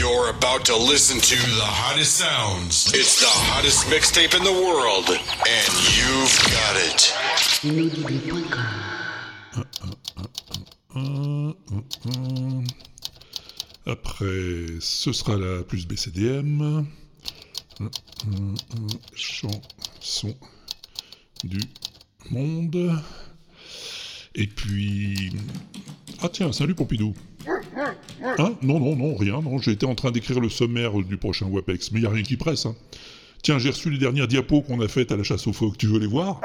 You're about to listen to the hottest sounds. It's the hottest mixtape in the world, and you've got it. Après, ce sera la plus BCDM. Chanson du monde. Et puis... Ah tiens, salut Pompidou. Hein? Non, non, non, rien. Non, j'étais en train d'écrire le sommaire du prochain WAPEX, mais il n'y a rien qui presse. Hein. Tiens, j'ai reçu les dernières diapos qu'on a faites à la chasse aux phoques. Tu veux les voir?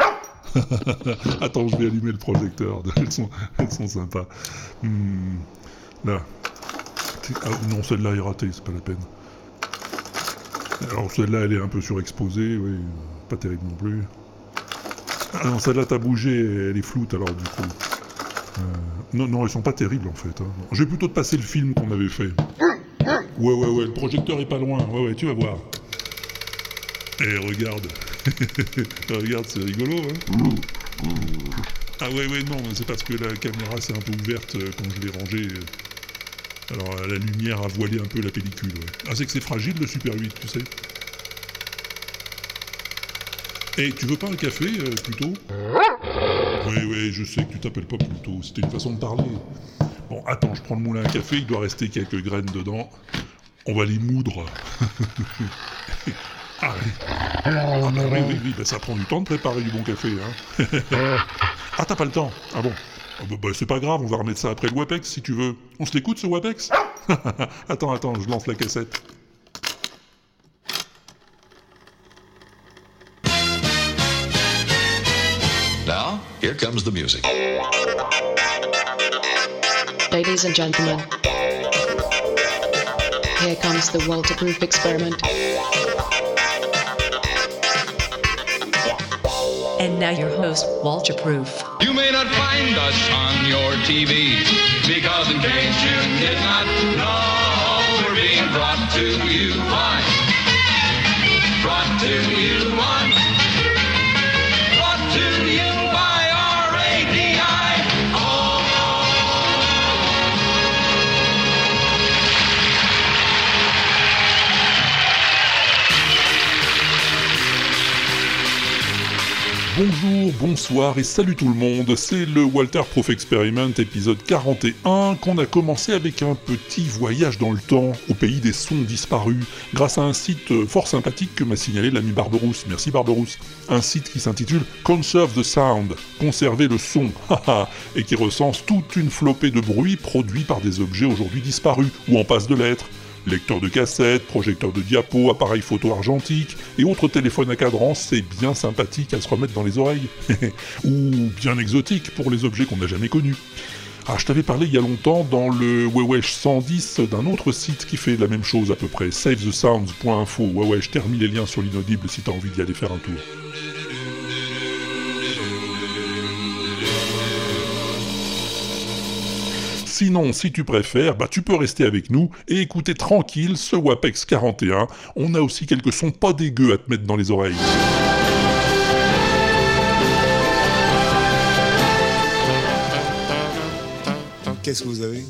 Attends, je vais allumer le projecteur. Elles sont, elles sont sympas. Hmm. Là. Ah, non, celle-là est ratée, c'est pas la peine. Alors celle-là, elle est un peu surexposée, oui. Pas terrible non plus. Ah non, celle-là, t'as bougé, elle est floute alors du coup. Euh, non, non, elles sont pas terribles en fait. Hein. Je vais plutôt te passer le film qu'on avait fait. Ouais, ouais, ouais, le projecteur est pas loin. Ouais, ouais, tu vas voir. Eh, regarde. regarde, c'est rigolo, hein Ah ouais, ouais, non, c'est parce que la caméra s'est un peu ouverte euh, quand je l'ai rangée. Alors la lumière a voilé un peu la pellicule. Ah, c'est que c'est fragile le Super 8, tu sais. Eh, tu veux pas un café, euh, plutôt? Oui, oui, je sais que tu t'appelles pas plutôt. C'était une façon de parler. Bon, attends, je prends le moulin à café, il doit rester quelques graines dedans. On va les moudre. ah oui. Ah, bah oui, oui, oui, bah, ça prend du temps de préparer du bon café. Hein. ah, t'as pas le temps Ah bon ah, bah, c'est pas grave, on va remettre ça après le WAPEX si tu veux. On se l'écoute ce WAPEX? Attends, attends, je lance la cassette. Here comes the music. Ladies and gentlemen, here comes the Walter Proof experiment. And now your host, Walter Proof. You may not find us on your TV because, in case you did not know, we're being brought to you on. Brought to you on. Bonjour, bonsoir et salut tout le monde, c'est le Walter Proof Experiment épisode 41 qu'on a commencé avec un petit voyage dans le temps au pays des sons disparus grâce à un site fort sympathique que m'a signalé l'ami Barberousse, merci Barberousse, un site qui s'intitule Conserve the Sound, conserver le son, et qui recense toute une flopée de bruits produits par des objets aujourd'hui disparus ou en passe de l'être. Lecteur de cassettes, projecteur de diapo, appareil photo argentique et autres téléphones à cadran, c'est bien sympathique à se remettre dans les oreilles. Ou bien exotique pour les objets qu'on n'a jamais connus. Ah, je t'avais parlé il y a longtemps dans le Wewesh 110 d'un autre site qui fait la même chose à peu près, savethesounds.info. Wewesh, remis les liens sur l'inaudible si t'as envie d'y aller faire un tour. Sinon, si tu préfères, bah tu peux rester avec nous et écouter tranquille ce WAPEX 41. On a aussi quelques sons pas dégueux à te mettre dans les oreilles. Qu'est-ce que vous avez?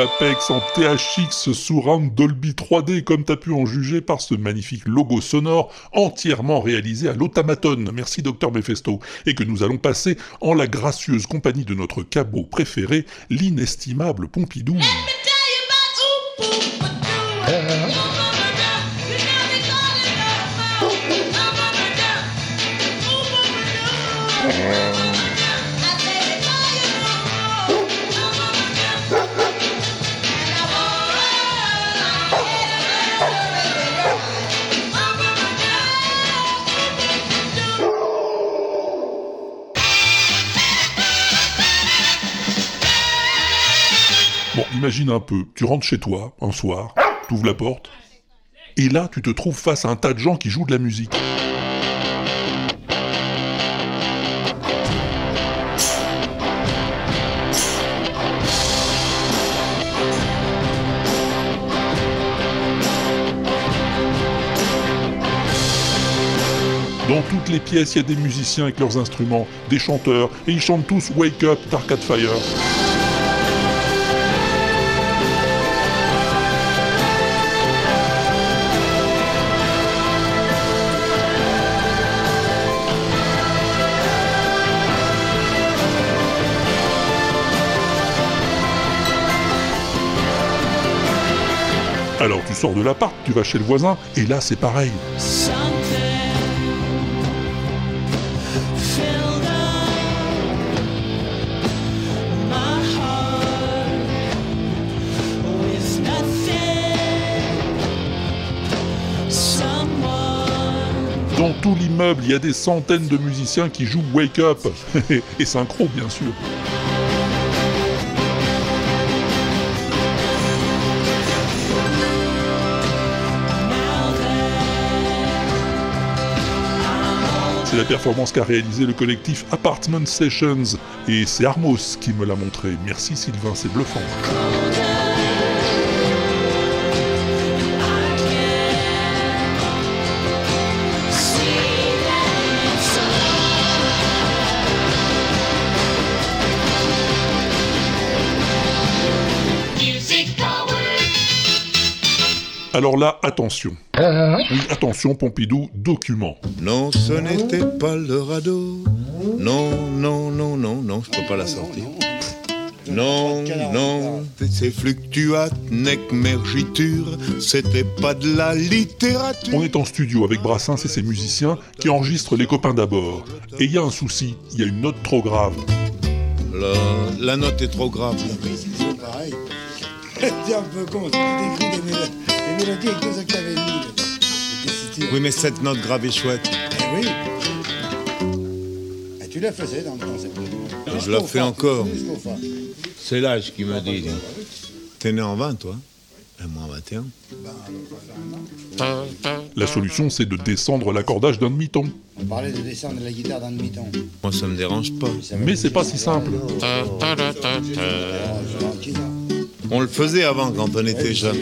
Un WAPEX en THX Surround Dolby 3D, comme t'as pu en juger par ce magnifique logo sonore entièrement réalisé à l'automaton. Merci Docteur Mephesto. Et que nous allons passer en la gracieuse compagnie de notre cabot préféré, l'inestimable Pompidou. Imagine un peu, tu rentres chez toi, un soir, tu la porte, et là, tu te trouves face à un tas de gens qui jouent de la musique. Dans toutes les pièces, il y a des musiciens avec leurs instruments, des chanteurs, et ils chantent tous Wake Up, Dark Fire. Alors tu sors de l'appart, tu vas chez le voisin, et là c'est pareil. Dans tout l'immeuble, il y a des centaines de musiciens qui jouent Wake Up, et synchro bien sûr. C'est la performance qu'a réalisé le collectif Apartment Sessions, et c'est Armos qui me l'a montré. Merci Sylvain, c'est bluffant. Alors là, attention. Oui, attention, Pompidou, document. Non, ce n'était pas le radeau. Non, non, non, non, non, je peux pas la sortir. Non, non, c'est fluctuat, nec mergiture, c'était pas de la littérature. On est en studio avec Brassens et ses musiciens qui enregistrent Les copains d'abord. Et il y a un souci, il y a une note trop grave. La, la note est trop grave. C'est pareil. Un peu con, des, avec deux octaves et demie. Oui, mais cette note grave est chouette. Eh oui. Et tu la faisais dans le temps, cette musique. Je la fais encore. C'est l'âge qui me dit. T'es né en 20, toi Et moi en 21. La solution, c'est de descendre l'accordage d'un demi-ton. On parlait de descendre de la guitare d'un demi-ton. Moi, ça me dérange pas. Mais c'est pas si simple. On le faisait avant quand on était jeune.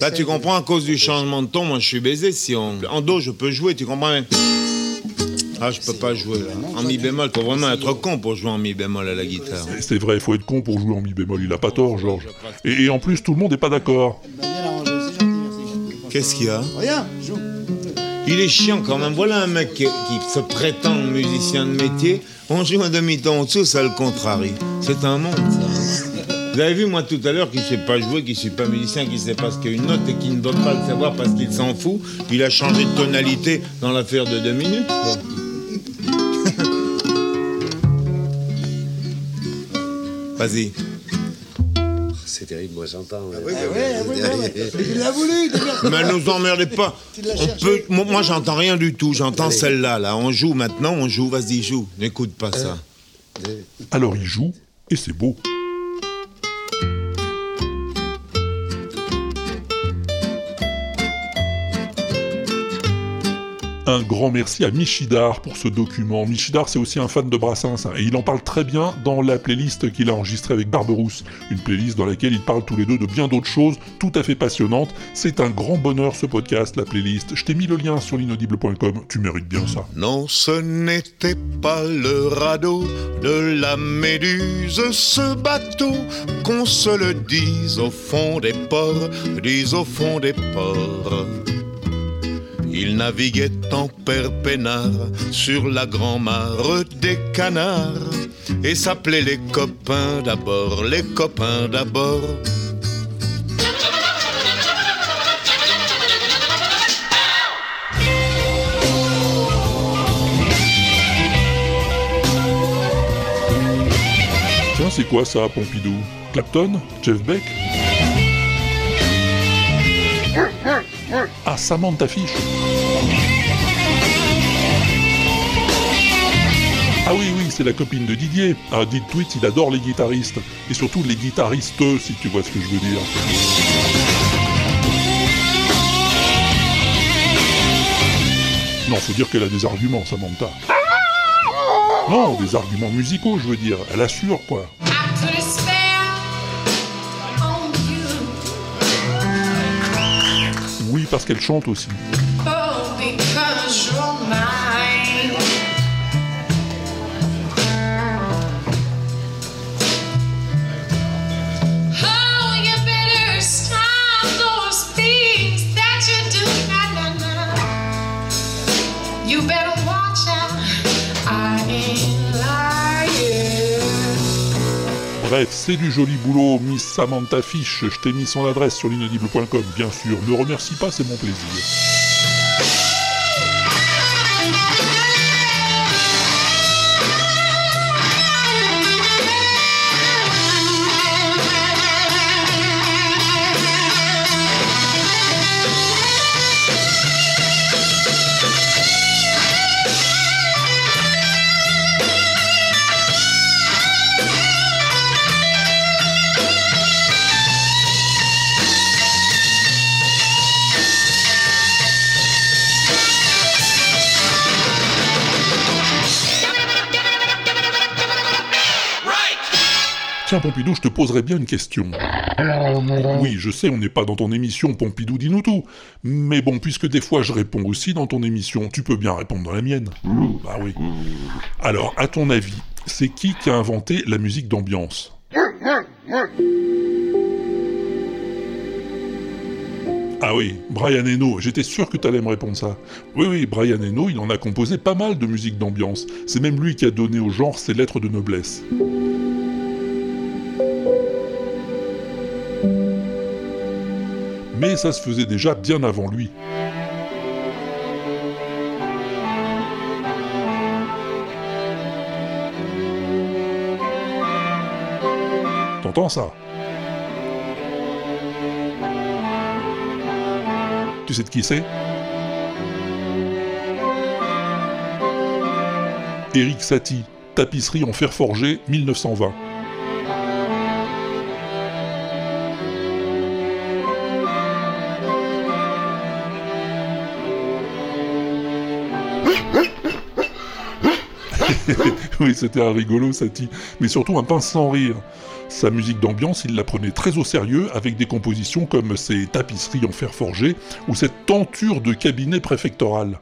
Là, tu comprends, à cause du changement de ton, moi, je suis baisé. Si on... En do, je peux jouer, tu comprends mais... Ah, je peux pas jouer, là. En mi bémol, faut vraiment être con pour jouer en mi bémol à la guitare. C'est vrai, il faut être con pour jouer en mi bémol, il a pas tort, Georges. Et, et en plus, tout le monde n'est pas d'accord. Qu'est-ce qu'il y a? Rien, joue. Il est chiant quand même. Voilà un mec qui, se prétend musicien de métier. On joue un demi-ton au-dessous, ça le contrarie. C'est un monde, ça. Vous avez vu, moi, tout à l'heure, qui ne sait pas jouer, qui ne suis pas musicien, qui ne sait pas ce qu'est une note et qui ne doit pas le savoir parce qu'il s'en fout. Il a changé de tonalité dans l'affaire de deux minutes. Vas-y. C'est terrible, moi j'entends. Oui, oui, oui, oui. Il l'a voulu. Mais nous emmerdez pas. On peut... Moi, moi, j'entends rien du tout. J'entends celle-là, là. On joue maintenant, on joue. Vas-y, joue. N'écoute pas ça. Alors il joue, et c'est beau. Un grand merci à Michidar pour ce document. Michidar, c'est aussi un fan de Brassens, hein, et il en parle très bien dans la playlist qu'il a enregistrée avec Barberousse. Une playlist dans laquelle ils parlent tous les deux de bien d'autres choses, tout à fait passionnantes. C'est un grand bonheur ce podcast, la playlist. Je t'ai mis le lien sur l'inaudible.com, tu mérites bien ça. Non, ce n'était pas le radeau de la Méduse, ce bateau, qu'on se le dise au fond des ports, dise au fond des ports. Il naviguait en père peinard sur la grand-mare des canards et s'appelait les copains d'abord, les copains d'abord. Tiens, c'est quoi ça, Pompidou? Clapton? Jeff Beck? Ah, Samantha Fish Ah oui, oui, c'est la copine de Didier. Ah, dites tweet, il adore les guitaristes. Et surtout les guitaristes, si tu vois ce que je veux dire. Non, faut dire qu'elle a des arguments, Samantha. Non, des arguments musicaux, je veux dire. Elle assure, quoi. Parce qu'elle chante aussi. Bref, c'est du joli boulot, Miss Samantha Fish. Je t'ai mis son adresse sur l'inaudible.com, bien sûr. Ne remercie pas, c'est mon plaisir. Tiens, Pompidou, je te poserais bien une question. Oui, je sais, on n'est pas dans ton émission Pompidou dis-nous tout. Mais bon, puisque des fois je réponds aussi dans ton émission, tu peux bien répondre dans la mienne. Bah oui. Alors, à ton avis, c'est qui qui a inventé la musique d'ambiance? Ah oui, Brian Eno, j'étais sûr que t'allais me répondre ça. Oui, oui, Brian Eno, il en a composé pas mal de musique d'ambiance. C'est même lui qui a donné au genre ses lettres de noblesse. Mais ça se faisait déjà bien avant lui. T'entends ça? Tu sais de qui c'est? Eric Satie, tapisserie en fer forgé, 1920. oui, c'était un rigolo, Satie, mais surtout un pince sans rire. Sa musique d'ambiance, il la prenait très au sérieux, avec des compositions comme ses tapisseries en fer forgé ou cette tenture de cabinet préfectoral.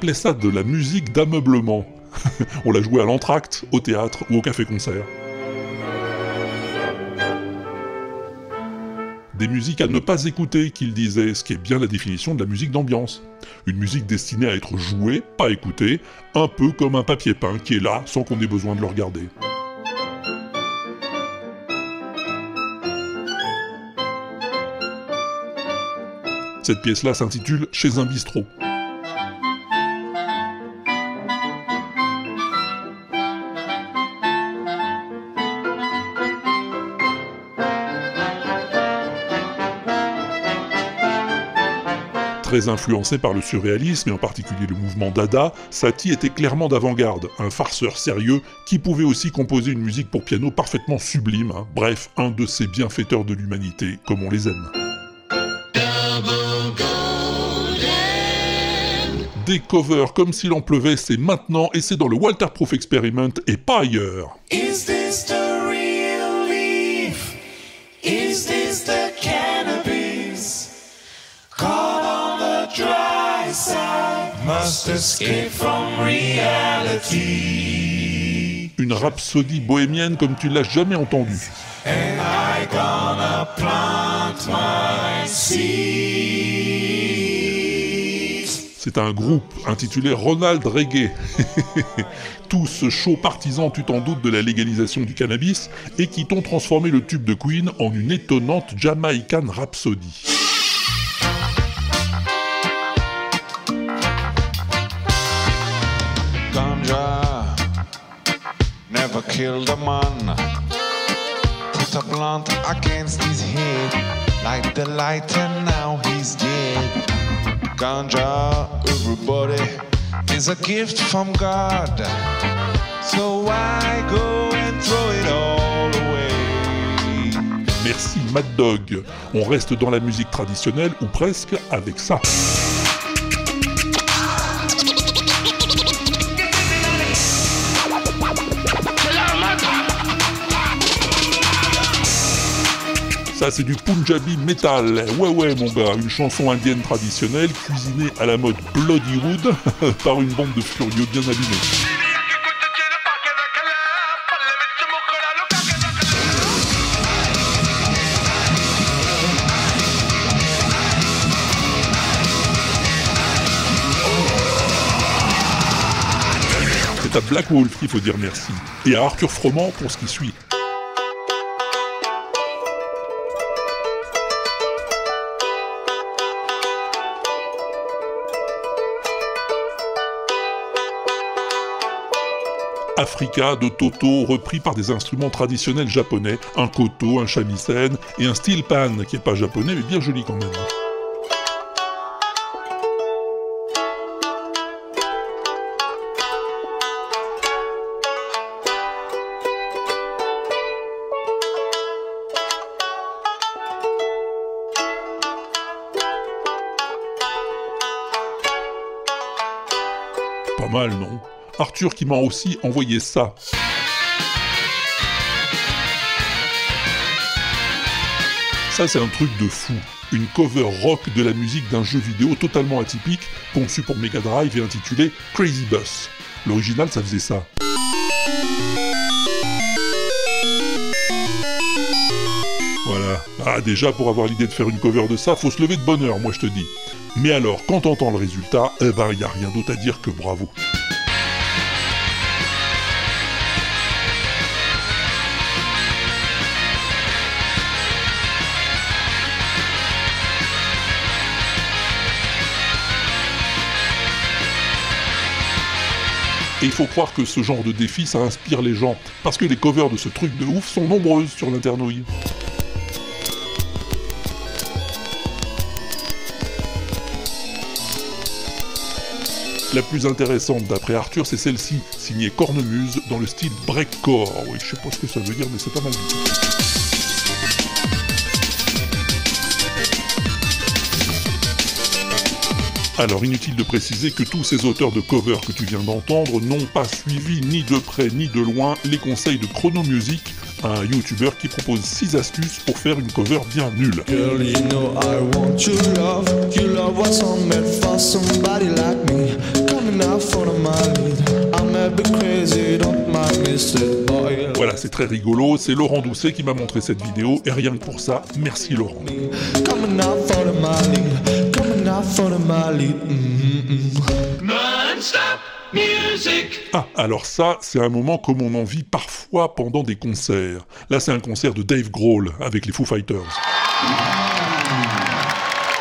Appelait ça de la musique d'ameublement. On l'a joué à l'entracte, au théâtre ou au café-concert. Des musiques à ne pas écouter, qu'il disait, ce qui est bien la définition de la musique d'ambiance. Une musique destinée à être jouée, pas écoutée, un peu comme un papier peint qui est là sans qu'on ait besoin de le regarder. Cette pièce-là s'intitule Chez un bistrot. Très influencé par le surréalisme et en particulier le mouvement Dada, Satie était clairement d'avant-garde, un farceur sérieux qui pouvait aussi composer une musique pour piano parfaitement sublime, hein. bref, un de ces bienfaiteurs de l'humanité, comme on les aime. Des covers comme s'il en pleuvait, c'est maintenant et c'est dans le Walter Proof Experiment et pas ailleurs. Must escape from reality. Une rhapsodie bohémienne comme tu l'as jamais entendue. And I gonna plant my seeds. C'est un groupe intitulé Ronald Reggae. Tous chauds partisans, tu t'en doutes, de la légalisation du cannabis et qui t'ont transformé le tube de Queen en une étonnante Jamaican Rhapsody. Never killed a man. Put a blunt against his head, light the light, and now he's dead. Ganja, everybody, is a gift from God. So why go and throw it all away? Merci Mad Dog. On reste dans la musique traditionnelle ou presque avec ça. C'est du Punjabi metal. Ouais ouais mon gars, une chanson indienne traditionnelle cuisinée à la mode Bloodywood par une bande de furieux bien abîmés. C'est à Black Wolf qu'il faut dire merci. Et à Arthur Froment pour ce qui suit. Africa de Toto repris par des instruments traditionnels japonais, un koto, un shamisen et un steel pan qui est pas japonais mais bien joli quand même. Qui m'a aussi envoyé ça. Ça, c'est un truc de fou. Une cover rock de la musique d'un jeu vidéo totalement atypique, conçu pour Mega Drive et intitulé Crazy Bus. L'original, ça faisait ça. Voilà. Ah, déjà, pour avoir l'idée de faire une cover de ça, faut se lever de bonne heure, moi je te dis. Mais alors, quand t'entends le résultat, eh ben, y a rien d'autre à dire que bravo. Et il faut croire que ce genre de défi, ça inspire les gens, parce que les covers de ce truc de ouf sont nombreuses sur l'internouille. La plus intéressante d'après Arthur, c'est celle-ci, signée Cornemuse, dans le style breakcore. Oui, je sais pas ce que ça veut dire, mais c'est pas mal Alors inutile de préciser que tous ces auteurs de covers que tu viens d'entendre n'ont pas suivi ni de près ni de loin les conseils de Chrono Music, un YouTuber qui propose 6 astuces pour faire une cover bien nulle. Girl, you know I want your love. Your love was made for somebody like me. Coming out for my lead. I may be crazy, don't mind me, said boy. Voilà, c'est très rigolo, c'est Laurent Doucet qui m'a montré cette vidéo, et rien que pour ça, merci Laurent. Coming out for my lead. Mm-hmm. Non-stop music. Ah, alors ça, c'est un moment comme on en vit parfois pendant des concerts. Là, c'est un concert de Dave Grohl avec les Foo Fighters.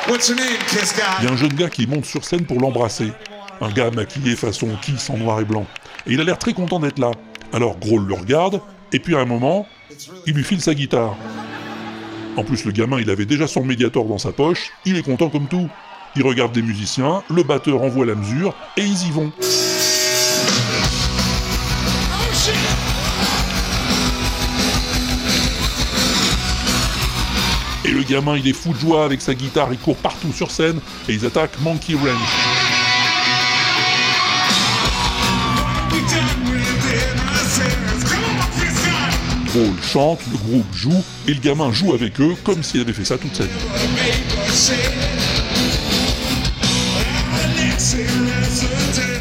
What's your name, Kiss Guy? Il y a un jeune gars qui monte sur scène pour l'embrasser. Un gars maquillé façon Kiss en noir et blanc. Et il a l'air très content d'être là. Alors Grohl le regarde, et puis à un moment, il lui file sa guitare. En plus, le gamin, il avait déjà son médiator dans sa poche, il est content comme tout. Il regarde les musiciens, le batteur envoie la mesure, et ils y vont. Et le gamin, il est fou de joie avec sa guitare, il court partout sur scène, et ils attaquent Monkey Ranch. Grohl chante, le groupe joue, et le gamin joue avec eux comme s'il avait fait ça toute sa vie.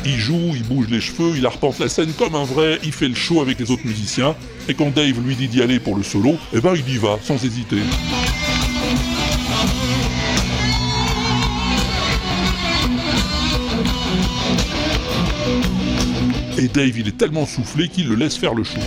Il joue, il bouge les cheveux, il arpente la scène comme un vrai, il fait le show avec les autres musiciens, et quand Dave lui dit d'y aller pour le solo, eh ben il y va, sans hésiter. Et Dave, il est tellement soufflé qu'il le laisse faire le show.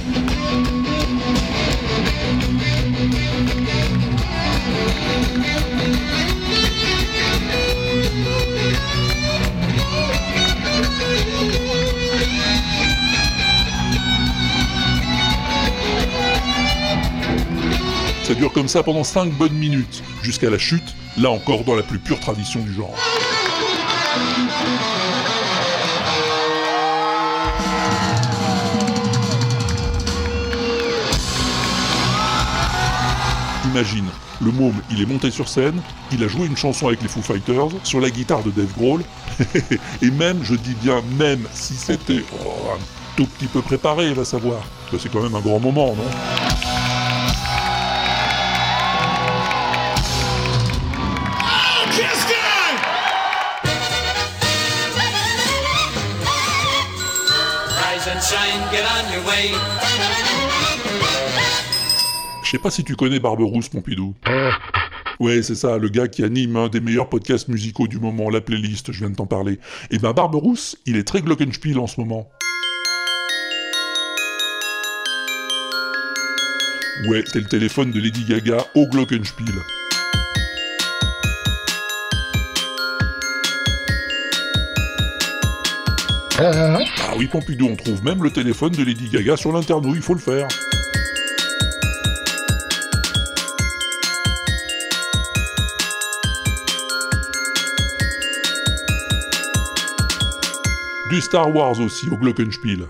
Dure comme ça pendant 5 bonnes minutes, jusqu'à la chute, là encore dans la plus pure tradition du genre. Imagine, le môme, il est monté sur scène, il a joué une chanson avec les Foo Fighters, sur la guitare de Dave Grohl, et même, je dis bien même, si c'était oh, un tout petit peu préparé, va savoir. Bah, C'est quand même un grand moment, non? Je sais pas si tu connais Barberousse, Pompidou. Ouais, c'est ça, le gars qui anime un des meilleurs podcasts musicaux du moment, la playlist, je viens de t'en parler. Et ben Barberousse, il est très glockenspiel en ce moment. Ouais, c'est le téléphone de Lady Gaga au glockenspiel. Ah oui, Pompidou, on trouve même le téléphone de Lady Gaga sur l'internou, il faut le faire. Du Star Wars aussi au Glockenspiel.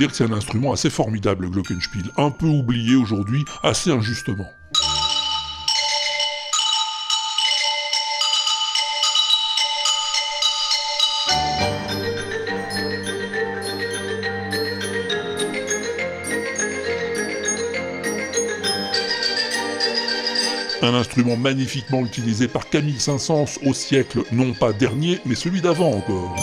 Dire que c'est un instrument assez formidable, le Glockenspiel, un peu oublié aujourd'hui, assez injustement. Un instrument magnifiquement utilisé par Camille Saint-Saëns au siècle non pas dernier, mais celui d'avant encore.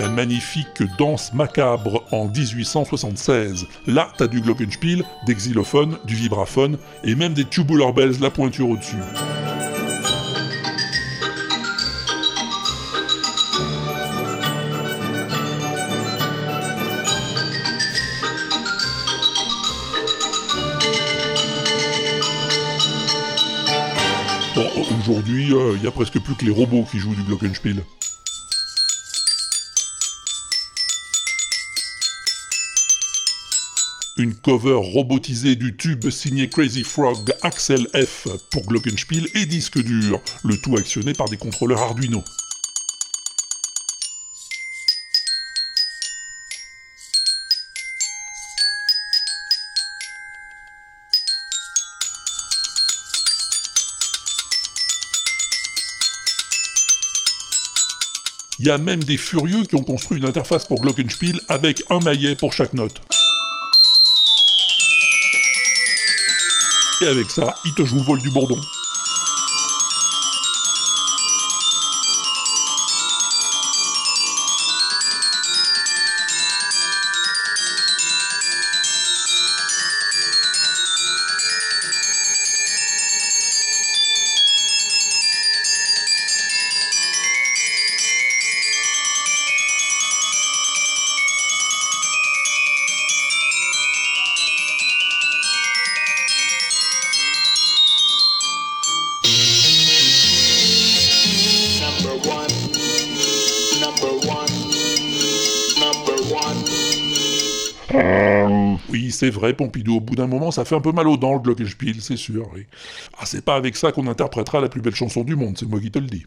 La magnifique danse macabre en 1876. Là, t'as du glockenspiel, des xylophones, du vibraphone et même des tubular bells, la pointure au-dessus. Aujourd'hui, il y a presque plus que les robots qui jouent du glockenspiel. Une cover robotisée du tube signé Crazy Frog Axel F pour glockenspiel et disque dur, le tout actionné par des contrôleurs Arduino. Il y a même des furieux qui ont construit une interface pour glockenspiel avec un maillet pour chaque note. Et avec ça, il te joue le vol du bourdon. C'est vrai, Pompidou, au bout d'un moment, ça fait un peu mal aux dents, le glockenspiel, c'est sûr. Ah, c'est pas avec ça qu'on interprétera la plus belle chanson du monde, c'est moi qui te le dis.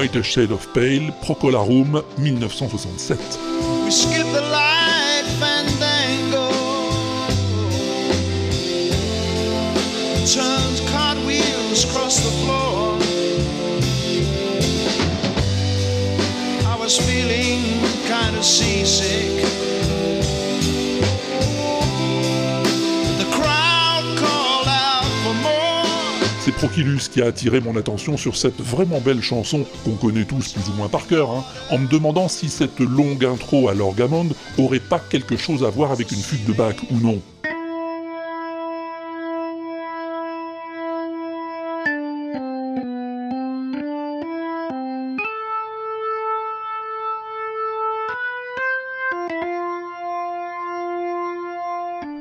White Shade of Pale, Procolarum, 1967. Qui a attiré mon attention sur cette vraiment belle chanson qu'on connaît tous plus ou moins par cœur, hein, en me demandant si cette longue intro à l'orgamonde aurait pas quelque chose à voir avec une fuite de bac ou non.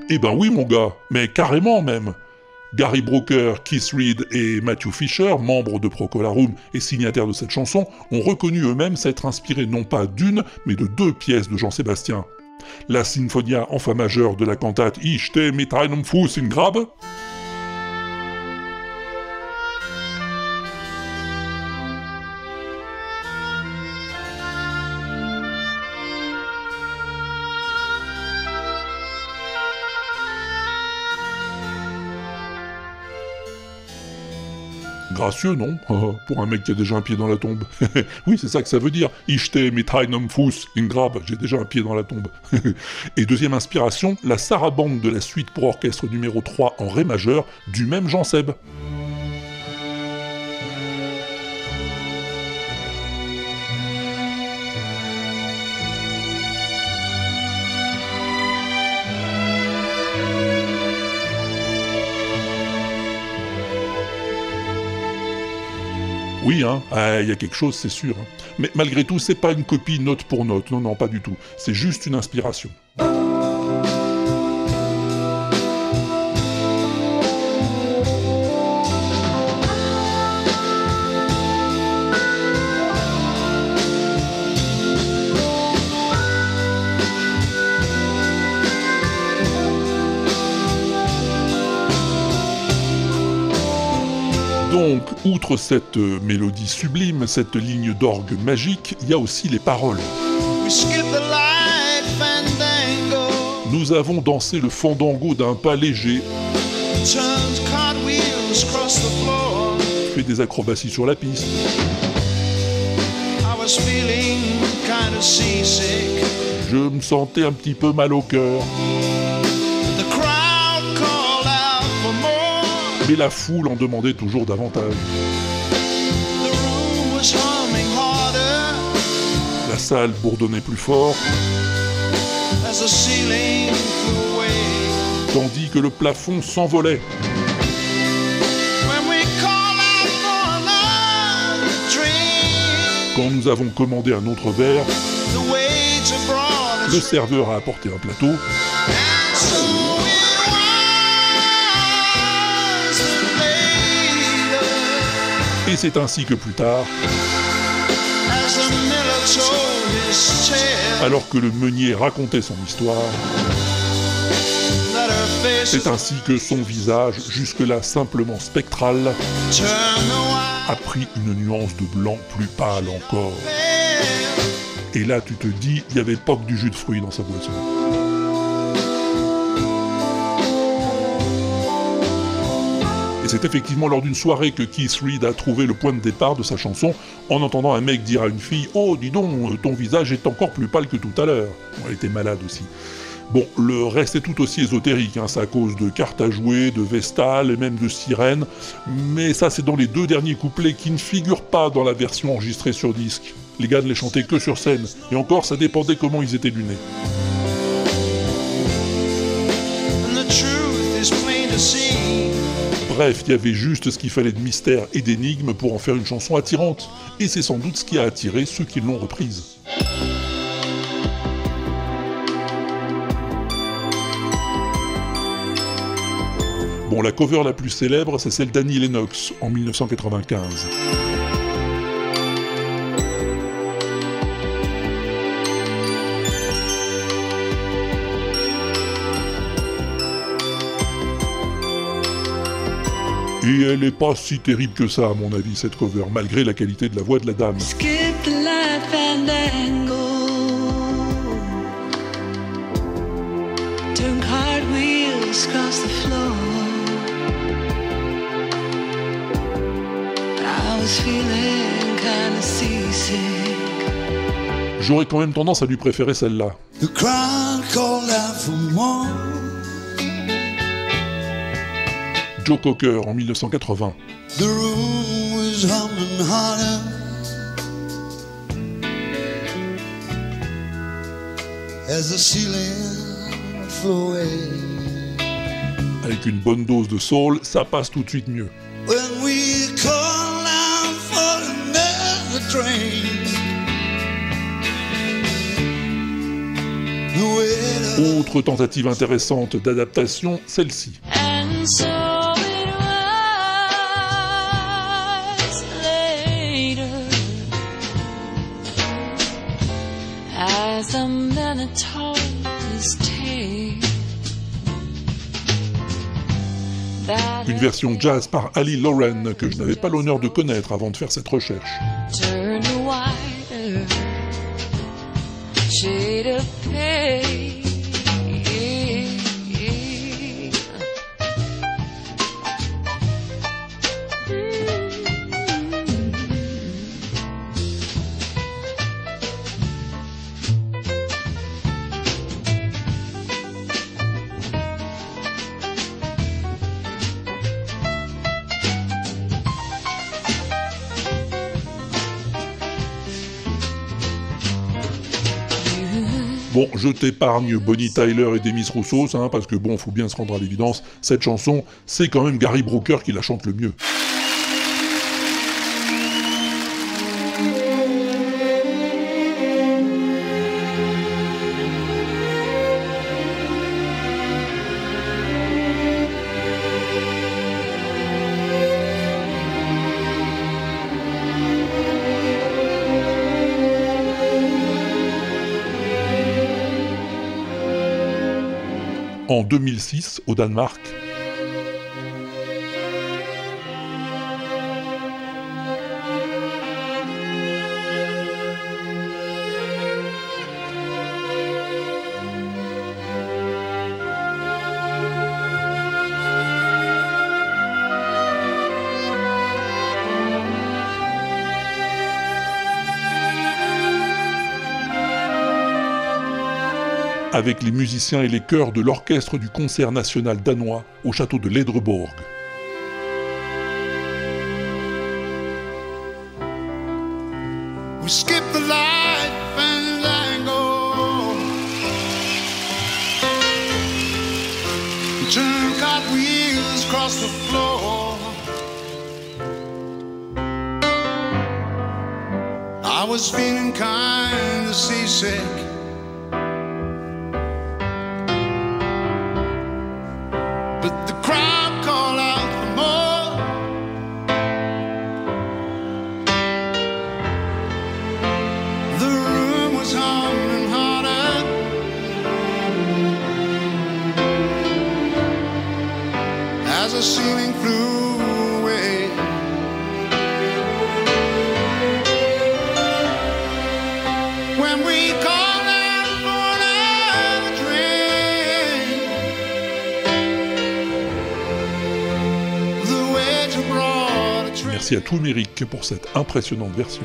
Eh ben oui mon gars, mais carrément même. Gary Brooker, Keith Reed et Matthew Fisher, membres de Procolarum et signataires de cette chanson, ont reconnu eux-mêmes s'être inspirés non pas d'une, mais de deux pièces de Jean-Sébastien. La Sinfonia en fa majeur de la cantate Ich stehe mit einem Fuß in Grabe, Gracieux, non? Pour un mec qui a déjà un pied dans la tombe. oui, c'est ça que ça veut dire. Ich mit einem Fuß. J'ai déjà un pied dans la tombe. Et deuxième inspiration, la sarabande de la suite pour orchestre numéro 3 en ré majeur du même Jean Seb. Hein, il y a quelque chose, c'est sûr. hein. Mais malgré tout, c'est pas une copie note pour note. Non, non, pas du tout. C'est juste une inspiration. Outre cette euh, mélodie sublime, cette ligne d'orgue magique, il y a aussi les paroles. Nous avons dansé le fandango d'un pas léger, fait des acrobaties sur la piste. Je me sentais un petit peu mal au cœur, mais la foule en demandait toujours davantage. La salle bourdonnait plus fort, tandis que le plafond s'envolait. Quand nous avons commandé un autre verre, le serveur a apporté un plateau, c'est ainsi que plus tard, alors que le meunier racontait son histoire, c'est ainsi que son visage, jusque-là simplement spectral, a pris une nuance de blanc plus pâle encore. Et là, tu te dis, il n'y avait pas que du jus de fruits dans sa boisson. C'est effectivement lors d'une soirée que Keith Reed a trouvé le point de départ de sa chanson en entendant un mec dire à une fille Oh, dis donc, ton visage est encore plus pâle que tout à l'heure. Elle était malade aussi. Bon, le reste est tout aussi ésotérique, hein, c'est à cause de cartes à jouer, de Vestales et même de sirènes, mais ça c'est dans les deux derniers couplets qui ne figurent pas dans la version enregistrée sur disque. Les gars ne les chantaient que sur scène, et encore ça dépendait comment ils étaient lunés. Bref, il y avait juste ce qu'il fallait de mystère et d'énigme pour en faire une chanson attirante, et c'est sans doute ce qui a attiré ceux qui l'ont reprise. Bon, la cover la plus célèbre, c'est celle d'Annie Lennox en 1995. Et elle est pas si terrible que ça, à mon avis, cette cover, malgré la qualité de la voix de la dame. J'aurais quand même tendance à lui préférer celle-là. The crowd called out for more. Joe Cocker en 1980. The room was humming harder. As the ceiling flew away. Avec une bonne dose de soul, ça passe tout de suite mieux. When we call out for another train. The waiter Autre tentative intéressante d'adaptation, celle-ci. Told his tale Une version jazz par Ali Lauren que je n'avais pas l'honneur de connaître avant de faire cette recherche. turned a wider shade of pale. Je t'épargne Bonnie Tyler et Demis Roussos, hein, parce que bon, faut bien se rendre à l'évidence, cette chanson, c'est quand même Gary Brooker qui la chante le mieux. 2006, au Danemark, avec les musiciens et les chœurs de l'orchestre du concert national danois au château de Ledreborg. We skip the life and tango. Turn across the floor. I was feeling kind of seasick. Merci à tout Méric pour cette impressionnante version.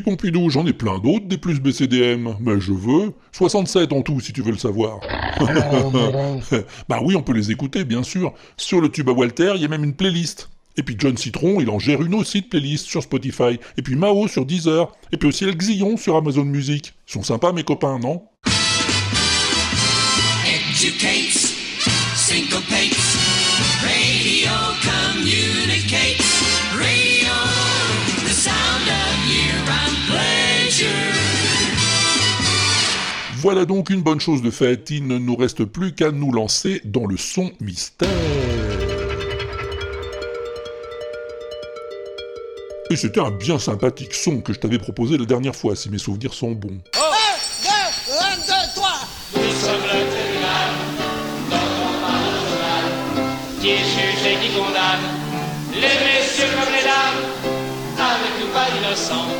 Pompidou, j'en ai plein d'autres des plus BCDM. Mais je veux. 67 en tout, si tu veux le savoir. bah oui, on peut les écouter, bien sûr. Sur le tube à Walter, il y a même une playlist. Et puis John Citron, il en gère une aussi de playlist sur Spotify. Et puis Mao sur Deezer. Et puis aussi El Xillon sur Amazon Music. Ils sont sympas mes copains, non? Voilà donc une bonne chose de faite. Il ne nous reste plus qu'à nous lancer dans le son mystère. Et c'était un bien sympathique son que je t'avais proposé la dernière fois, si mes souvenirs sont bons. Un, deux, un, deux, trois. Nous sommes le tribunal, notre national, qui juge et qui condamne les messieurs comme les dames, avec ou pas d'innocents.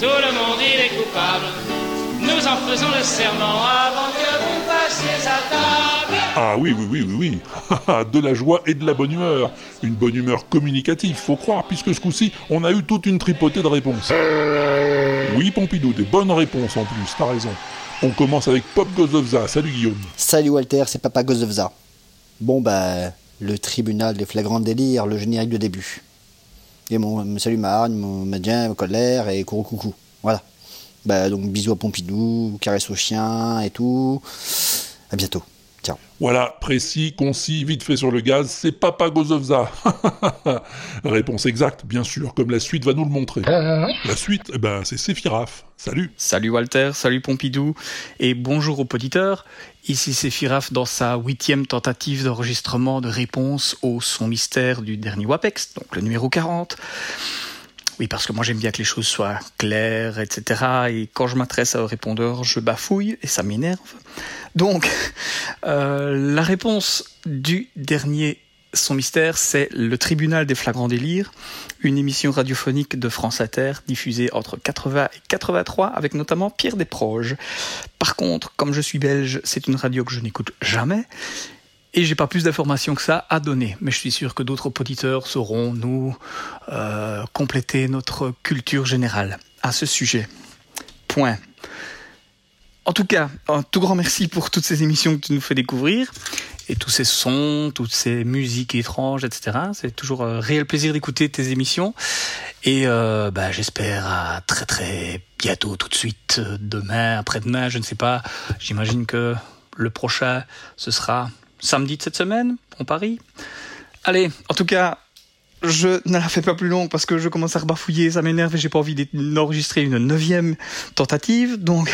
Tout le monde il est coupable. En faisons le serment avant que vous passiez à table. Ah oui, oui, oui, oui, oui. de la joie et de la bonne humeur. Une bonne humeur communicative, faut croire, puisque ce coup-ci, on a eu toute une tripotée de réponses. Oui, Pompidou, des bonnes réponses en plus, t'as raison. On commence avec Pop Gozovza. Salut Guillaume. Salut Walter, c'est Papa Gozovza. Bon bah, le tribunal des flagrants délires, le générique de début. Et mon salut Marne, mon médien, mon colère et courou coucou. Voilà. Bah donc bisous à Pompidou, caresse au chien et tout. À bientôt. Ciao. Voilà, précis, concis, vite fait sur le gaz, c'est Papa Gozovza. Réponse exacte, bien sûr, comme la suite va nous le montrer. La suite, eh ben, c'est Séphiraf. Salut. Salut Walter, salut Pompidou, et bonjour aux auditeurs. Ici Séphiraf dans sa huitième tentative d'enregistrement de réponse au son mystère du dernier WAPEX, donc le numéro 40. Oui, parce que moi j'aime bien que les choses soient claires, etc. Et quand je m'adresse au répondeur, je bafouille et ça m'énerve. Donc, euh, la réponse du dernier son mystère, c'est Le Tribunal des flagrants délires, une émission radiophonique de France Inter diffusée entre 80 et 83 avec notamment Pierre Desproges. Par contre, comme je suis belge, c'est une radio que je n'écoute jamais. Et j'ai pas plus d'informations que ça à donner, mais je suis sûr que d'autres auditeurs sauront nous euh, compléter notre culture générale à ce sujet. Point. En tout cas, un tout grand merci pour toutes ces émissions que tu nous fais découvrir et tous ces sons, toutes ces musiques étranges, etc. C'est toujours un réel plaisir d'écouter tes émissions. Et euh, bah, j'espère à très très bientôt, tout de suite, euh, demain, après-demain, je ne sais pas. J'imagine que le prochain, ce sera samedi de cette semaine, on parie. Allez, en tout cas, je ne la fais pas plus longue parce que je commence à rebafouiller, ça m'énerve et j'ai pas envie d'enregistrer une neuvième tentative. Donc,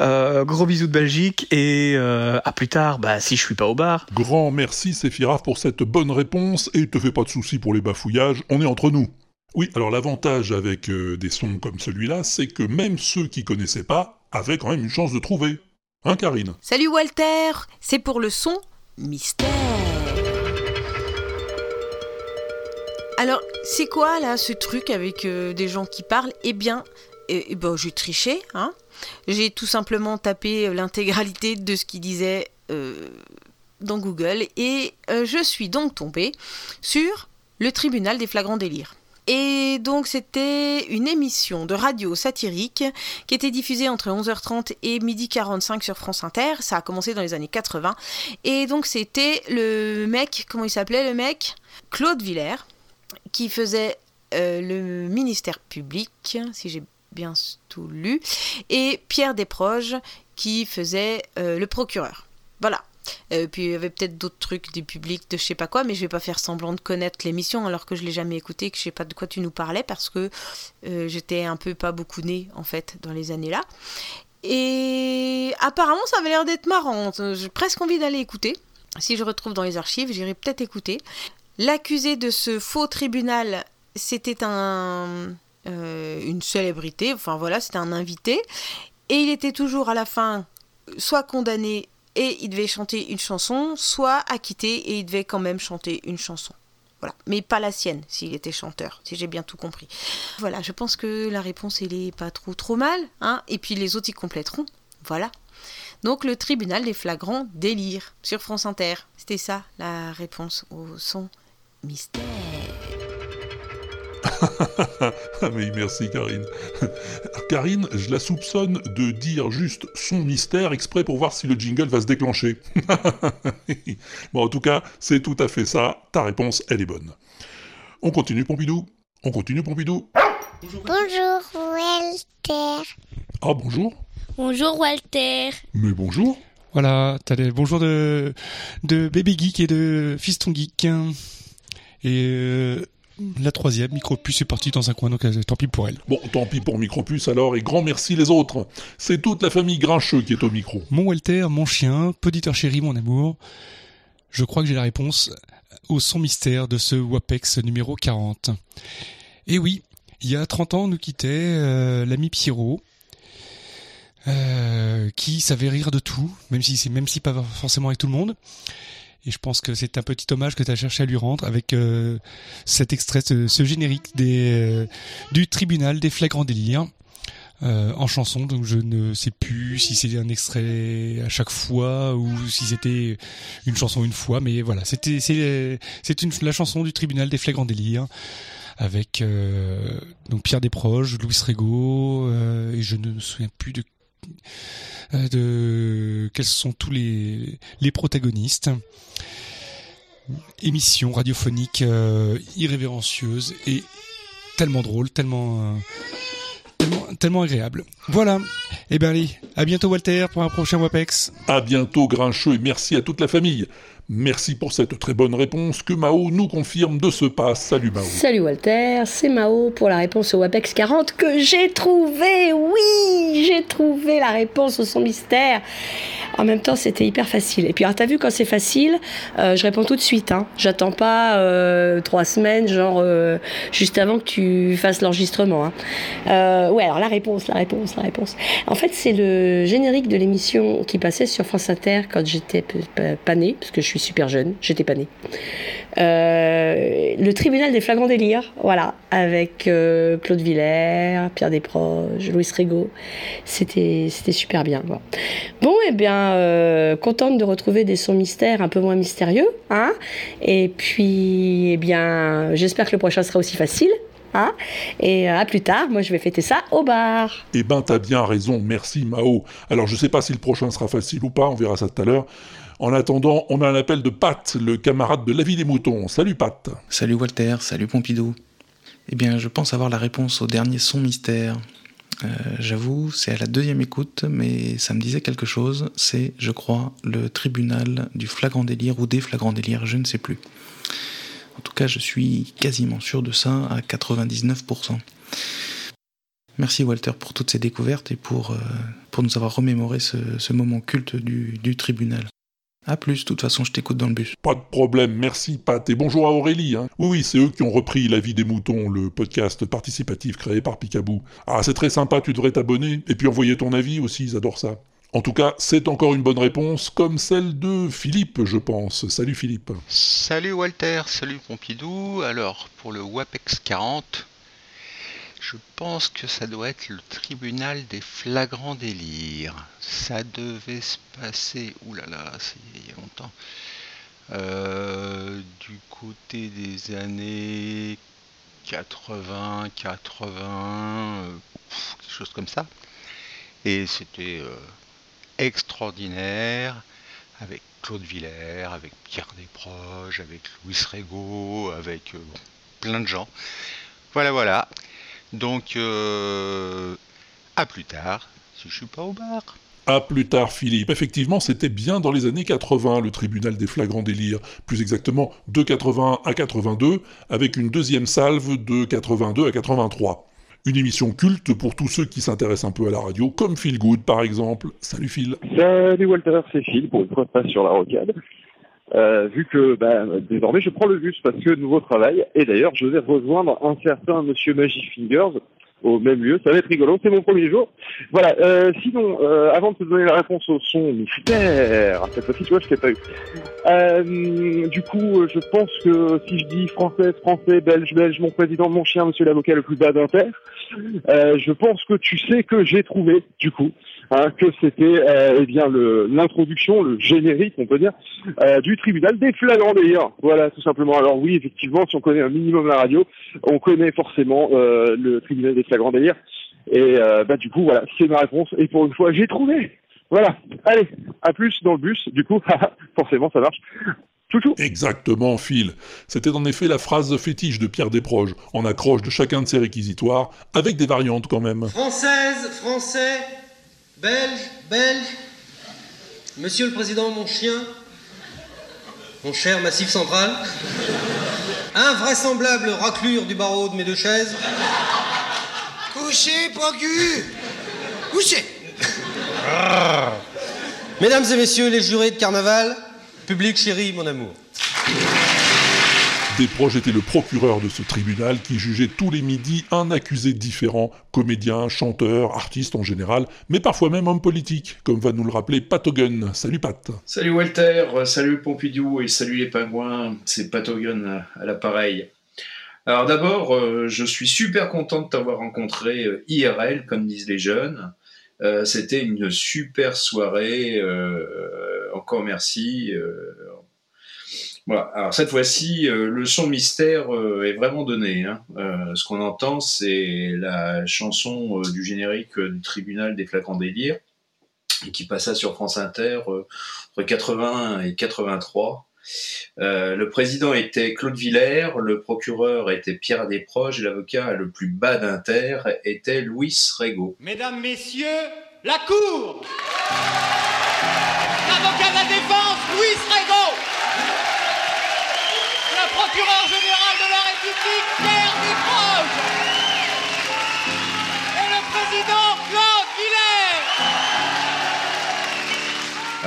euh, gros bisous de Belgique et euh, à plus tard, bah, si je suis pas au bar. Grand merci Séphiraf pour cette bonne réponse et te fais pas de soucis pour les bafouillages, on est entre nous. Oui, alors l'avantage avec euh, des sons comme celui-là, c'est que même ceux qui connaissaient pas avaient quand même une chance de trouver. Hein, Karine? Salut Walter, c'est pour le son mystère. Alors, c'est quoi là ce truc avec euh, des gens qui parlent? Eh bien, eh, eh ben, j'ai triché, hein. J'ai tout simplement tapé l'intégralité de ce qu'il disait euh, dans Google et euh, je suis donc tombée sur le tribunal des flagrants délires. Et donc c'était une émission de radio satirique qui était diffusée entre 11h30 et midi 45 sur France Inter. Ça a commencé dans les années 80. Et donc c'était le mec, comment il s'appelait le mec? Claude Villers, qui faisait euh, le ministère public, si j'ai bien tout lu, et Pierre Desproges qui faisait euh, le procureur. Voilà. Euh, puis il y avait peut-être d'autres trucs du public, de je sais pas quoi, mais je vais pas faire semblant de connaître l'émission alors que je l'ai jamais écouté, que je sais pas de quoi tu nous parlais parce que euh, j'étais un peu pas beaucoup née en fait dans les années là. Et apparemment ça avait l'air d'être marrant, j'ai presque envie d'aller écouter. Si je retrouve dans les archives, j'irai peut-être écouter. L'accusé de ce faux tribunal, c'était un euh, une célébrité, enfin voilà, c'était un invité, et il était toujours à la fin soit condamné et il devait chanter une chanson, soit acquitté et il devait quand même chanter une chanson. Voilà, mais pas la sienne s'il était chanteur, si j'ai bien tout compris. Voilà, je pense que la réponse elle est pas trop trop mal, hein, et puis les autres y compléteront. Voilà. Donc le tribunal des flagrants délire sur France Inter. C'était ça la réponse au son mystère. Ah, Mais merci Karine. Karine, je la soupçonne de dire juste son mystère exprès pour voir si le jingle va se déclencher. bon, en tout cas, c'est tout à fait ça. Ta réponse, elle est bonne. On continue, Pompidou. On continue, Pompidou. Bonjour Walter. Ah, bonjour. Bonjour Walter. Mais bonjour. Voilà, t'as des bonjours de, de bébé geek et de fiston geek. Et euh, la troisième, Micropuce, est partie dans un coin, donc euh, tant pis pour elle. Bon, tant pis pour Micropuce alors, et grand merci les autres. C'est toute la famille Grincheux qui est au micro. Mon Walter, mon chien, poditeur chéri, mon amour. Je crois que j'ai la réponse au son mystère de ce WAPEX numéro 40. Et oui, il y a 30 ans, nous quittait euh, l'ami Pierrot, euh, qui savait rire de tout, même si c'est même si pas forcément avec tout le monde. Et je pense que c'est un petit hommage que tu as cherché à lui rendre avec euh, cet extrait, ce, ce générique des, euh, du tribunal des flagrants délires. Euh, en chanson, donc je ne sais plus si c'est un extrait à chaque fois ou si c'était une chanson une fois, mais voilà, c'était c'est c'est une la chanson du tribunal des flagrants délires avec euh, donc Pierre Desproges, Louis Rego euh, et je ne me souviens plus de de quels sont tous les protagonistes. Émission radiophonique euh, irrévérencieuse et tellement drôle, tellement euh, tellement, agréable. Voilà. Et ben allez, à bientôt Walter pour un prochain WAPEX. À bientôt Grincheux et merci à toute la famille. Merci pour cette très bonne réponse que Mao nous confirme de ce pas. Salut Mao. Salut Walter, c'est Mao pour la réponse au WAPEX 40 que j'ai trouvé. Oui, j'ai trouvé la réponse au son mystère. En même temps, c'était hyper facile. Et puis, alors, t'as vu, quand c'est facile, euh, je réponds tout de suite. Hein. J'attends pas euh, trois semaines, genre euh, juste avant que tu fasses l'enregistrement. Hein. Ouais, alors la réponse, la réponse, la réponse. En fait, c'est le générique de l'émission qui passait sur France Inter quand j'étais pas née, parce que je suis super jeune, j'étais pas née. Euh, le tribunal des flagrants délires, voilà, avec euh, Claude Villers, Pierre Desproges, Louis Rigaud. C'était, super bien. Bon, eh bien, euh, contente de retrouver des sons mystères un peu moins mystérieux, hein. Et puis, eh bien, j'espère que le prochain sera aussi facile, hein. Et à plus tard. Moi, je vais fêter ça au bar. Eh ben, t'as bien raison, merci Mao. Alors, je sais pas si le prochain sera facile ou pas, on verra ça tout à l'heure. En attendant, on a un appel de Pat, le camarade de la vie des moutons. Salut Pat. Salut Walter, salut Pompidou. Eh bien, je pense avoir la réponse au dernier son mystère. Euh, J'avoue, c'est à la deuxième écoute, mais ça me disait quelque chose. C'est, je crois, le tribunal du flagrant délire ou des flagrants délires, je ne sais plus. En tout cas, je suis quasiment sûr de ça à 99%. Merci Walter pour toutes ces découvertes et pour, euh, nous avoir remémoré ce, moment culte du tribunal. A plus, de toute façon, je t'écoute dans le bus. Pas de problème, merci Pat. Et bonjour à Aurélie. Hein. Oui, oui, c'est eux qui ont repris La vie des moutons, le podcast participatif créé par Picaboo. Ah, c'est très sympa, tu devrais t'abonner. Et puis envoyer ton avis aussi, ils adorent ça. En tout cas, c'est encore une bonne réponse, comme celle de Philippe, je pense. Salut Philippe. Salut Walter, salut Pompidou. Alors, pour le WAPEX 40, je pense que ça doit être le tribunal des flagrants délires. Ça devait se passer, oulala, c'est il y a longtemps, euh, du côté des années 80, 80, euh, quelque chose comme ça. Et c'était euh, extraordinaire avec Claude Villers, avec Pierre Desproges, avec Louis Rego, avec plein de gens. Voilà, voilà. Donc, euh, à plus tard, si je suis pas au bar. À plus tard, Philippe. Effectivement, c'était bien dans les années 80, le tribunal des flagrants délires. Plus exactement, de 80 à 82, avec une deuxième salve de 82 à 83. Une émission culte pour tous ceux qui s'intéressent un peu à la radio, comme Phil Good par exemple. Salut Phil. Salut Walter, c'est Phil pour une fois sur la rocade. Euh, vu que bah, désormais je prends le bus parce que nouveau travail. Et d'ailleurs je vais rejoindre un certain monsieur Magic Fingers au même lieu, ça va être rigolo, c'est mon premier jour. Voilà, euh, sinon, euh, avant de te donner la réponse au son mystère, cette fois-ci tu vois je t'ai pas eu. Euh, du coup, je pense que si je dis française, français, belge, belge, mon président, mon chien, monsieur l'avocat le plus bas d'inter, euh, je pense que tu sais que j'ai trouvé, du coup, hein, que c'était euh, eh bien le- l'introduction, le générique, on peut dire, euh, du tribunal des flagrants délires. Voilà, tout simplement. Alors oui, effectivement, si on connaît un minimum la radio, on connaît forcément euh, le tribunal des flagrants délires. Et euh, bah du coup, voilà, c'est ma réponse. Et pour une fois, j'ai trouvé. Voilà. Allez, à plus dans le bus. Du coup, forcément, ça marche. Exactement, Phil. C'était en effet la phrase fétiche de Pierre Desproges, en accroche de chacun de ses réquisitoires, avec des variantes quand même. Française, Français, Belge, Belge. Monsieur le Président, mon chien, mon cher Massif Central, invraisemblable raclure du barreau de mes deux chaises. Couchez, procu Couchez Mesdames et messieurs les jurés de carnaval, public chéri, mon amour. Desproges était le procureur de ce tribunal qui jugeait tous les midis un accusé différent, comédien, chanteur, artiste en général, mais parfois même homme politique, comme va nous le rappeler Pat Hogan. Salut Pat. Salut Walter, salut Pompidou et salut les pingouins, c'est Pat Hogan à- l'appareil. Alors d'abord, euh, je suis super content de t'avoir rencontré euh, IRL, comme disent les jeunes. Euh, C'était une super soirée, encore merci. Voilà. Alors cette fois-ci, euh, le son mystère euh, est vraiment donné. hein. Euh, ce qu'on entend, c'est la chanson du générique du tribunal des flagrants délires, qui passa sur France Inter entre 80 et 83. Euh, le président était Claude Villers, le procureur était Pierre Desproges et l'avocat le plus bas d'Inter était Louis Rego. Mesdames, Messieurs, la Cour L'avocat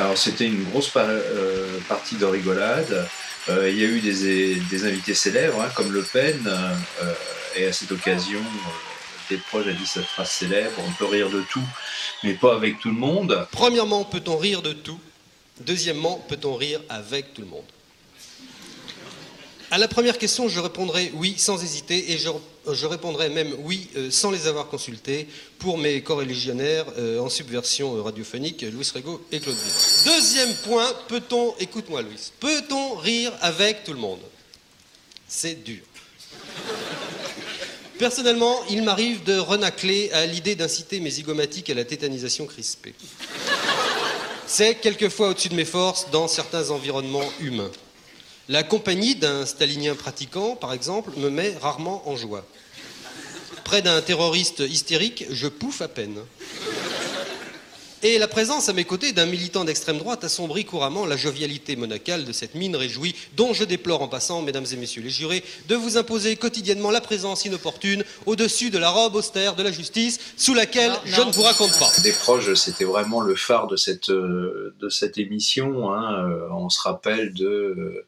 Alors c'était une grosse euh, partie de rigolade. Euh, il y a eu des, des invités célèbres hein, comme Le Pen euh, et à cette occasion, euh, Desproges a dit cette phrase célèbre on peut rire de tout, mais pas avec tout le monde. Premièrement, peut-on rire de tout? Deuxièmement, peut-on rire avec tout le monde? À la première question, je répondrai oui sans hésiter et je, je répondrai même oui euh, sans les avoir consultés pour mes coreligionnaires euh, en subversion euh, radiophonique, Louis Rego et Claude Villers. Deuxième point, peut-on, écoute-moi Louis, peut-on rire avec tout le monde? C'est dur. Personnellement, il m'arrive de renacler à l'idée d'inciter mes zygomatiques à la tétanisation crispée. C'est quelquefois au-dessus de mes forces dans certains environnements humains. La compagnie d'un stalinien pratiquant, par exemple, me met rarement en joie. Près d'un terroriste hystérique, je pouffe à peine. Et la présence à mes côtés d'un militant d'extrême droite assombrit couramment la jovialité monacale de cette mine réjouie, dont je déplore en passant, mesdames et messieurs les jurés, de vous imposer quotidiennement la présence inopportune au-dessus de la robe austère de la justice, sous laquelle je ne vous raconte pas. Desproges, c'était vraiment le phare de cette, euh, de cette émission. hein. Euh, On se rappelle de euh,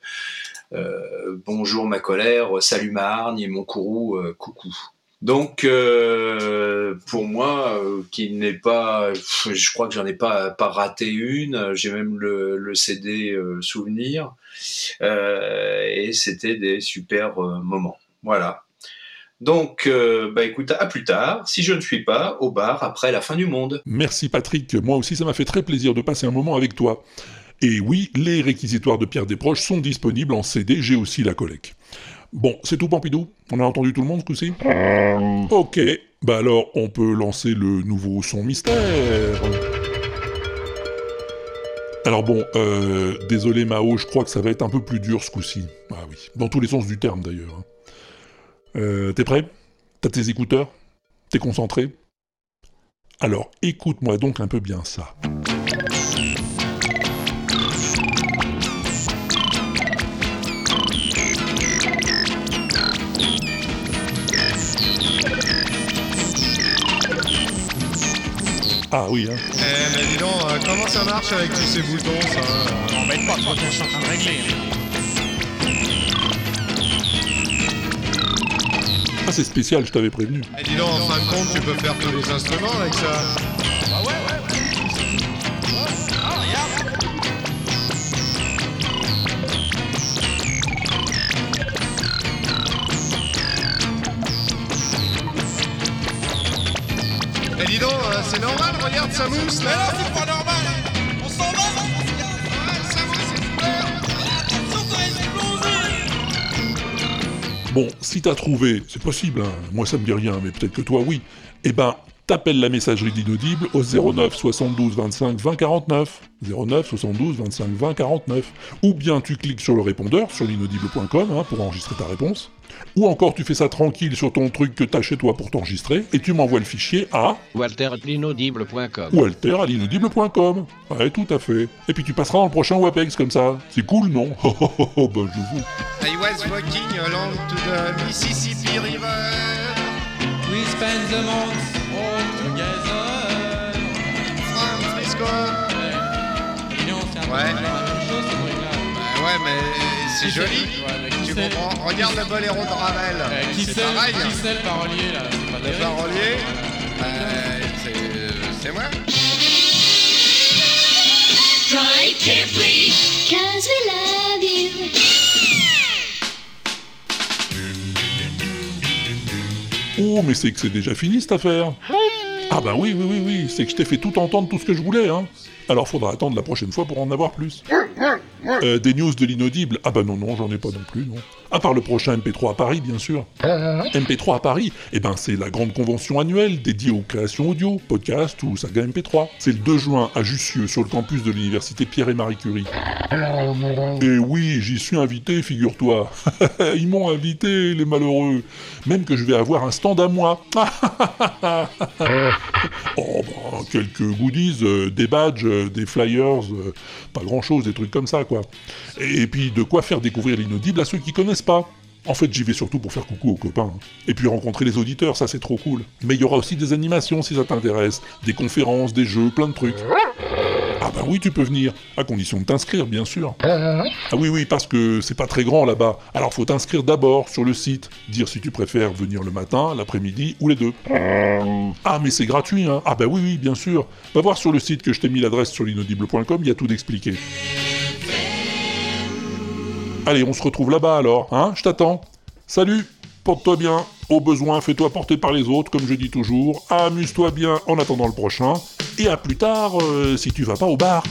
euh, Bonjour ma colère, salut ma hargne et mon courroux, euh, coucou. Donc, euh, pour moi, euh, qui n'est pas, je crois que j'en ai pas pas raté une. J'ai même le, CD euh, souvenir, et c'était des super moments. Voilà. Donc, bah écoute, à plus tard. Si je ne suis pas au bar après la fin du monde. Merci Patrick, moi aussi ça m'a fait très plaisir de passer un moment avec toi. Et oui, les réquisitoires de Pierre Desproges sont disponibles en CD, j'ai aussi la collecte. Bon, c'est tout Pompidou On a entendu tout le monde ce coup-ci Ok, bah alors on peut lancer le nouveau son mystère. Alors bon, euh, désolé Mao, je crois que ça va être un peu plus dur ce coup-ci. Ah oui, dans tous les sens du terme d'ailleurs. hein. Euh, T'es prêt? T'as tes écouteurs? T'es concentré? Alors écoute-moi donc un peu bien ça. Ah oui, hein. Eh, mais dis donc, euh, comment ça marche avec tous ces boutons, ça? M'embête pas, toi, je suis en train de régler. Ah c'est spécial, je t'avais prévenu. Et dis donc, en fin de compte, tu peux faire tous les instruments avec ça regarde, ça mousse, là. Mais non, c'est pas normal. On s'en va Bon, si t'as trouvé, c'est possible, hein, moi ça me dit rien, mais peut-être que toi oui, eh ben, t'appelles la messagerie d'inaudible au 09 72 25 20 49. 09 72 25 20 49. Ou bien tu cliques sur le répondeur sur l'inaudible.com hein, pour enregistrer ta réponse. Ou encore tu fais ça tranquille sur ton truc que t'as chez toi pour t'enregistrer et tu m'envoies le fichier à walter.l'inaudible.com. walter à l'inaudible.com. Ouais, tout à fait. Et puis tu passeras dans le prochain WebEx comme ça. C'est cool, non? Oh, oh, oh, oh, bah je vous. I was walking along to the Mississippi River. We spent the months c'est joli. tu comprends Regarde le boléro de Ravel. qui c'est pareil. qui c'est le parolier là pas Le terrible. parolier, euh, c'est- c'est moi. Drive carefree, cause we love you. Oh, mais c'est que c'est déjà fini cette affaire. Ah bah oui, oui, oui, oui, c'est que je t'ai fait tout entendre tout ce que je voulais, hein. Alors faudra attendre la prochaine fois pour en avoir plus. Euh, des news de l'inaudible Ah bah non, non, j'en ai pas non plus, non. À part le prochain MP3 à Paris, bien sûr. MP3 à Paris, eh ben c'est la grande convention annuelle dédiée aux créations audio, podcast ou saga MP3. C'est le 2 juin à Jussieu, sur le campus de l'université Pierre et Marie Curie. Et oui, j'y suis invité, figure-toi. Ils m'ont invité, les malheureux. Même que je vais avoir un stand à moi. oh, bah, quelques goodies, euh, des badges, euh, des flyers, euh, pas grand-chose, des trucs comme ça, quoi. Et, puis de quoi faire découvrir l'inaudible à ceux qui connaissent pas? En fait, j'y vais surtout pour faire coucou aux copains. Et puis rencontrer les auditeurs, ça c'est trop cool. Mais il y aura aussi des animations si ça t'intéresse, des conférences, des jeux, plein de trucs. Ah bah oui, tu peux venir, à condition de t'inscrire, bien sûr. Ah oui, oui, parce que c'est pas très grand là-bas. Alors faut t'inscrire d'abord sur le site, dire si tu préfères venir le matin, l'après-midi ou les deux. Ah mais c'est gratuit, hein Ah bah oui, oui, bien sûr. Va voir sur le site que je t'ai mis l'adresse sur l'inaudible.com, il y a tout d'expliqué. Allez, on se retrouve là-bas alors, hein Je t'attends. Salut Porte-toi bien, au besoin, fais-toi porter par les autres, comme je dis toujours. Amuse-toi bien en attendant le prochain. Et à plus tard, euh, si tu vas pas au bar.